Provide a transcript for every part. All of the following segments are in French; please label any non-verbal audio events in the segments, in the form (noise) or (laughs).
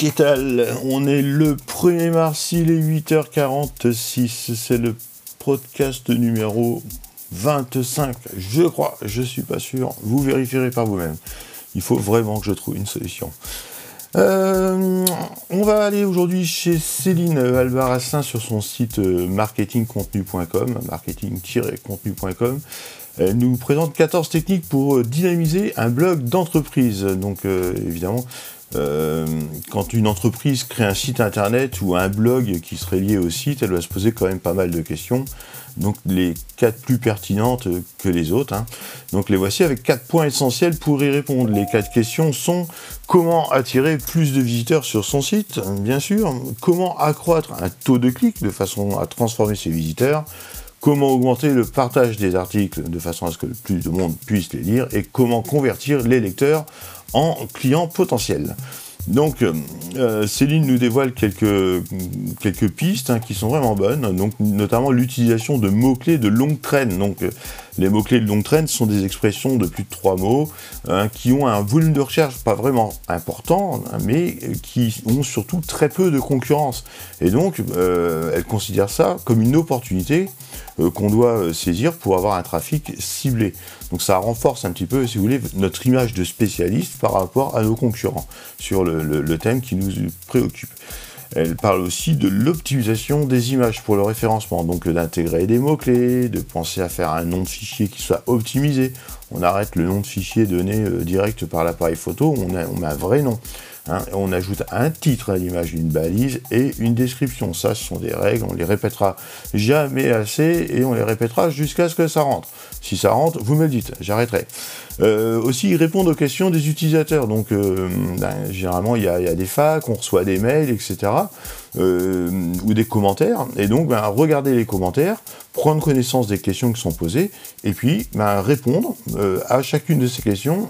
Qu'est-ce On est le 1er mars, il est 8h46, c'est le podcast numéro 25, je crois, je suis pas sûr, vous vérifierez par vous-même. Il faut vraiment que je trouve une solution. Euh, on va aller aujourd'hui chez Céline Albarassin sur son site euh, marketingcontenu.com, marketing-contenu.com. Elle nous présente 14 techniques pour dynamiser un blog d'entreprise. Donc euh, évidemment, quand une entreprise crée un site internet ou un blog qui serait lié au site, elle va se poser quand même pas mal de questions donc les quatre plus pertinentes que les autres. Hein. Donc les voici avec quatre points essentiels pour y répondre. Les quatre questions sont comment attirer plus de visiteurs sur son site, bien sûr, comment accroître un taux de clic de façon à transformer ses visiteurs, comment augmenter le partage des articles de façon à ce que le plus de monde puisse les lire, et comment convertir les lecteurs en clients potentiels. Donc, euh, Céline nous dévoile quelques, quelques pistes hein, qui sont vraiment bonnes, donc notamment l'utilisation de mots-clés de longue traîne. Donc, euh, les mots-clés de longue traîne sont des expressions de plus de trois mots hein, qui ont un volume de recherche pas vraiment important, hein, mais qui ont surtout très peu de concurrence. Et donc, euh, elle considère ça comme une opportunité euh, qu'on doit euh, saisir pour avoir un trafic ciblé. Donc ça renforce un petit peu, si vous voulez, notre image de spécialiste par rapport à nos concurrents sur le thème qui nous préoccupe. Elle parle aussi de l'optimisation des images pour le référencement, donc d'intégrer des mots-clés, de penser à faire un nom de fichier qui soit optimisé. On arrête le nom de fichier donné euh, direct par l'appareil photo, on, a, on met un vrai nom. Hein, on ajoute un titre à l'image d'une balise et une description. Ça, ce sont des règles, on les répétera jamais assez et on les répétera jusqu'à ce que ça rentre. Si ça rentre, vous me le dites, j'arrêterai. Euh, aussi, répondre aux questions des utilisateurs. Donc, euh, ben, généralement, il y, a des facs, on reçoit des mails, etc. Euh, ou des commentaires. Et donc, ben, regarder les commentaires, prendre connaissance des questions qui sont posées, et puis ben, répondre à chacune de ces questions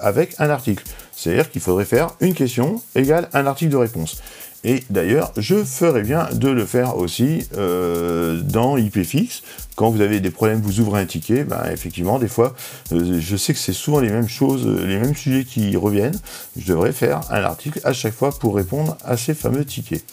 avec un article. C'est-à-dire qu'il faudrait faire une question égale un article de réponse. Et d'ailleurs, je ferai bien de le faire aussi euh, dans IPFix. Quand vous avez des problèmes, vous ouvrez un ticket, ben, effectivement, des fois, euh, je sais que c'est souvent les mêmes choses, les mêmes sujets qui reviennent. Je devrais faire un article à chaque fois pour répondre à ces fameux tickets.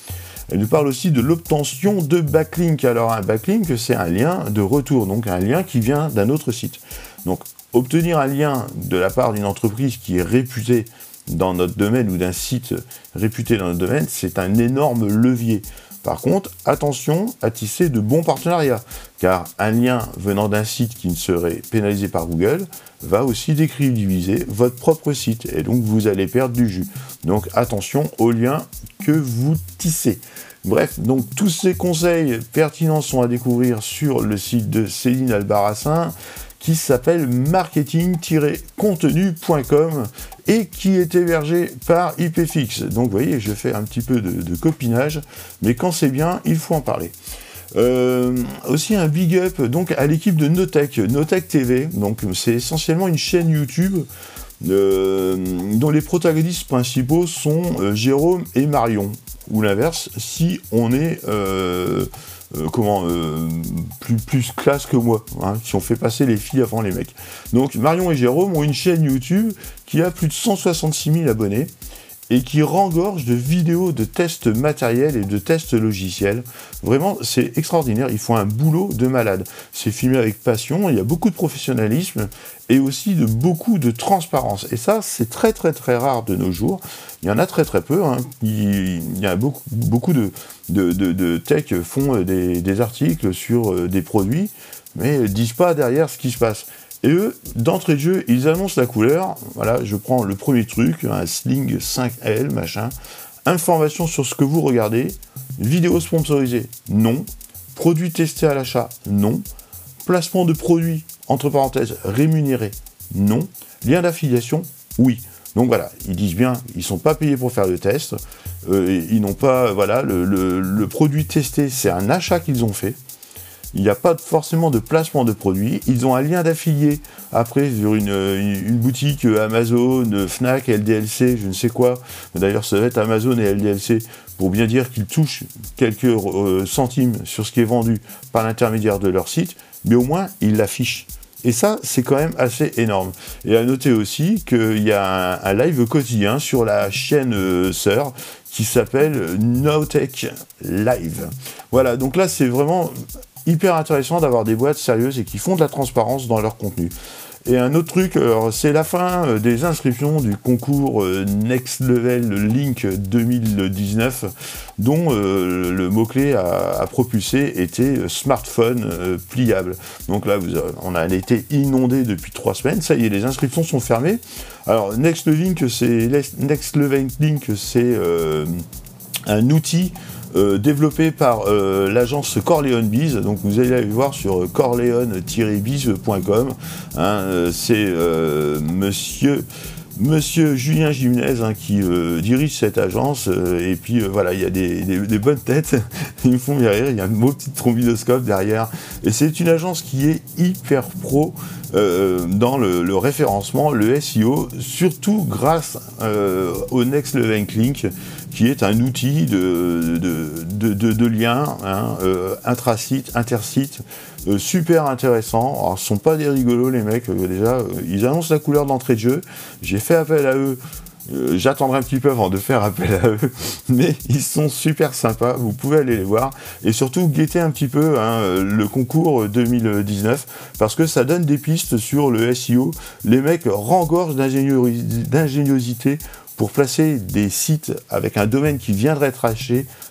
Elle nous parle aussi de l'obtention de backlink. Alors un backlink, c'est un lien de retour, donc un lien qui vient d'un autre site. Donc obtenir un lien de la part d'une entreprise qui est réputée dans notre domaine ou d'un site réputé dans notre domaine, c'est un énorme levier. Par contre, attention à tisser de bons partenariats, car un lien venant d'un site qui ne serait pénalisé par Google va aussi décrédibiliser votre propre site, et donc vous allez perdre du jus. Donc attention aux liens que vous tissez. Bref, donc tous ces conseils pertinents sont à découvrir sur le site de Céline Albarassin qui s'appelle marketing-contenu.com et qui est hébergé par IPFix. Donc vous voyez, je fais un petit peu de, copinage, mais quand c'est bien, il faut en parler. Euh, aussi un big up donc à l'équipe de Notech, Notech TV. Donc c'est essentiellement une chaîne YouTube euh, dont les protagonistes principaux sont euh, Jérôme et Marion, ou l'inverse si on est euh, comment euh, plus, plus classe que moi, hein, qui ont fait passer les filles avant les mecs. Donc Marion et Jérôme ont une chaîne YouTube qui a plus de 166 000 abonnés et qui rengorge de vidéos de tests matériels et de tests logiciels. Vraiment, c'est extraordinaire. Ils font un boulot de malade. C'est filmé avec passion. Il y a beaucoup de professionnalisme et aussi de beaucoup de transparence. Et ça, c'est très très très rare de nos jours. Il y en a très très peu. Hein. Il, y a beaucoup, de, de, de, tech font des, des, articles sur euh, des produits, mais disent pas derrière ce qui se passe. Et eux, d'entrée de jeu, ils annoncent la couleur. Voilà, je prends le premier truc, un Sling 5L, machin. Information sur ce que vous regardez. Vidéo sponsorisée, non. Produit testé à l'achat, non. Placement de produits, entre parenthèses, rémunéré, non. Lien d'affiliation, oui. Donc voilà, ils disent bien, ils ne sont pas payés pour faire le test. Euh, ils n'ont pas, voilà, le produit testé, c'est un achat qu'ils ont fait. Il n'y a pas forcément de placement de produits. Ils ont un lien d'affilié après sur une, boutique Amazon, Fnac, LDLC, je ne sais quoi. D'ailleurs, ça va être Amazon et LDLC pour bien dire qu'ils touchent quelques euh, centimes sur ce qui est vendu par l'intermédiaire de leur site, mais au moins ils l'affichent. Et ça, c'est quand même assez énorme. Et à noter aussi qu'il y a un, live quotidien sur la chaîne euh, sœur qui s'appelle Nowtech Live. Voilà, donc là, c'est vraiment hyper intéressant d'avoir des boîtes sérieuses et qui font de la transparence dans leur contenu. Et un autre truc, c'est la fin euh, des inscriptions du concours euh, Next Level Link 2019, dont euh, le mot-clé à, propulser était smartphone pliable. Donc là, on a été inondé depuis trois semaines. Ça y est, les inscriptions sont fermées. Alors, Next c'est Next Level Link, c'est un outil euh, développé par euh, l'agence Corleone Biz. Donc vous allez aller voir sur corleone-biz.com. Hein, euh, c'est monsieur. Monsieur Julien Jimenez hein, qui dirige cette agence et puis voilà il y a des, bonnes têtes (laughs) ils me font rire il y a un beau petit trombidoscope derrière et c'est une agence qui est hyper pro dans le, référencement le SEO surtout grâce au Next Level Link qui est un outil de, de, lien hein, euh, intrasite, intersite, euh, super intéressant. Alors, ce sont pas des rigolos les mecs, euh, déjà, ils annoncent la couleur d'entrée de jeu. J'ai fait appel à eux. J'attendrai un petit peu avant de faire appel à eux, (laughs) mais ils sont super sympas, vous pouvez aller les voir, et surtout guetter un petit peu hein, le concours 2019, parce que ça donne des pistes sur le SEO, les mecs rengorgent d'ingéniosité pour placer des sites avec un domaine qui viendrait être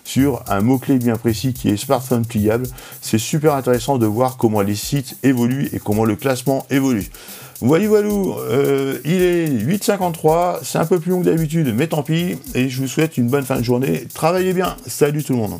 sur un mot-clé bien précis qui est smartphone pliable. C'est super intéressant de voir comment les sites évoluent et comment le classement évolue. Voilà, voilà, euh, il est 8h53, c'est un peu plus long que d'habitude, mais tant pis, et je vous souhaite une bonne fin de journée. Travaillez bien, salut tout le monde.